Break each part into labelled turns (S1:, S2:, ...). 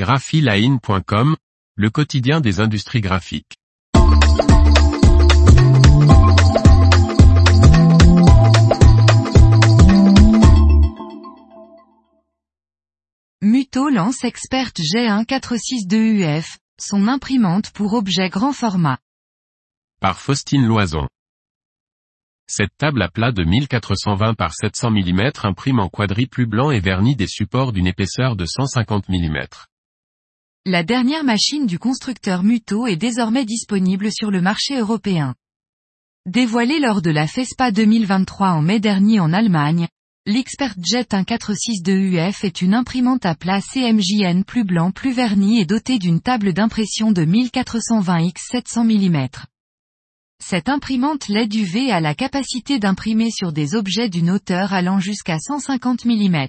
S1: graphiline.com, le quotidien des industries graphiques.
S2: Muto lance Expert G1462UF, son imprimante pour objets grand format.
S1: Par Faustine Loison. Cette table à plat de 1420 par 700 mm imprime en plus blanc et verni des supports d'une épaisseur de 150 mm.
S2: La dernière machine du constructeur Muto est désormais disponible sur le marché européen. Dévoilée lors de la FESPA 2023 en mai dernier en Allemagne, l'ExpertJet 1462UF est une imprimante à plat CMJN plus blanc plus verni et dotée d'une table d'impression de 1420 x 700 mm. Cette imprimante LED UV a la capacité d'imprimer sur des objets d'une hauteur allant jusqu'à 150 mm.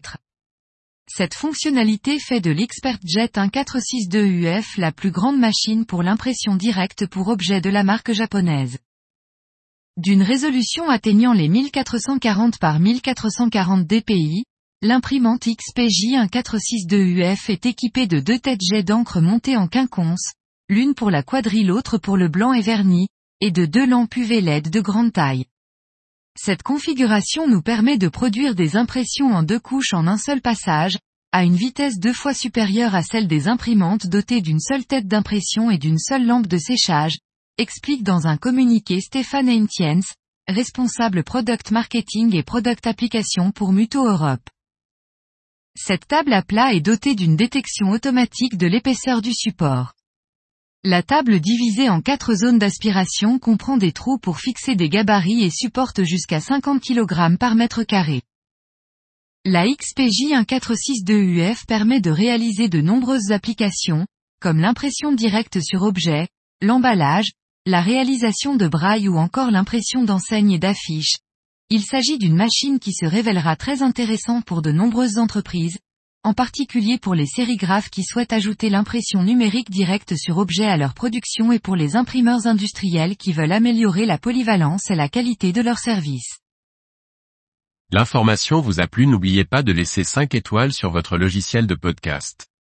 S2: Cette fonctionnalité fait de l'ExpertJet 1462UF la plus grande machine pour l'impression directe pour objets de la marque japonaise. D'une résolution atteignant les 1440 par 1440 dpi, l'imprimante XPJ 1462UF est équipée de deux têtes jets d'encre montées en quinconce, l'une pour la quadrille l'autre pour le blanc et verni, et de deux lampes UV LED de grande taille. Cette configuration nous permet de produire des impressions en deux couches en un seul passage, à une vitesse deux fois supérieure à celle des imprimantes dotées d'une seule tête d'impression et d'une seule lampe de séchage, explique dans un communiqué Stéphane Entiens, responsable Product Marketing et Product Application pour Muto Europe. Cette table à plat est dotée d'une détection automatique de l'épaisseur du support. La table divisée en quatre zones d'aspiration comprend des trous pour fixer des gabarits et supporte jusqu'à 50 kg par mètre carré. La XPJ 1462UF permet de réaliser de nombreuses applications, comme l'impression directe sur objet, l'emballage, la réalisation de braille ou encore l'impression d'enseignes et d'affiches. Il s'agit d'une machine qui se révélera très intéressant pour de nombreuses entreprises, en particulier pour les sérigraphes qui souhaitent ajouter l'impression numérique directe sur objet à leur production et pour les imprimeurs industriels qui veulent améliorer la polyvalence et la qualité de leurs services.
S1: L'information vous a plu n'oubliez pas de laisser 5 étoiles sur votre logiciel de podcast.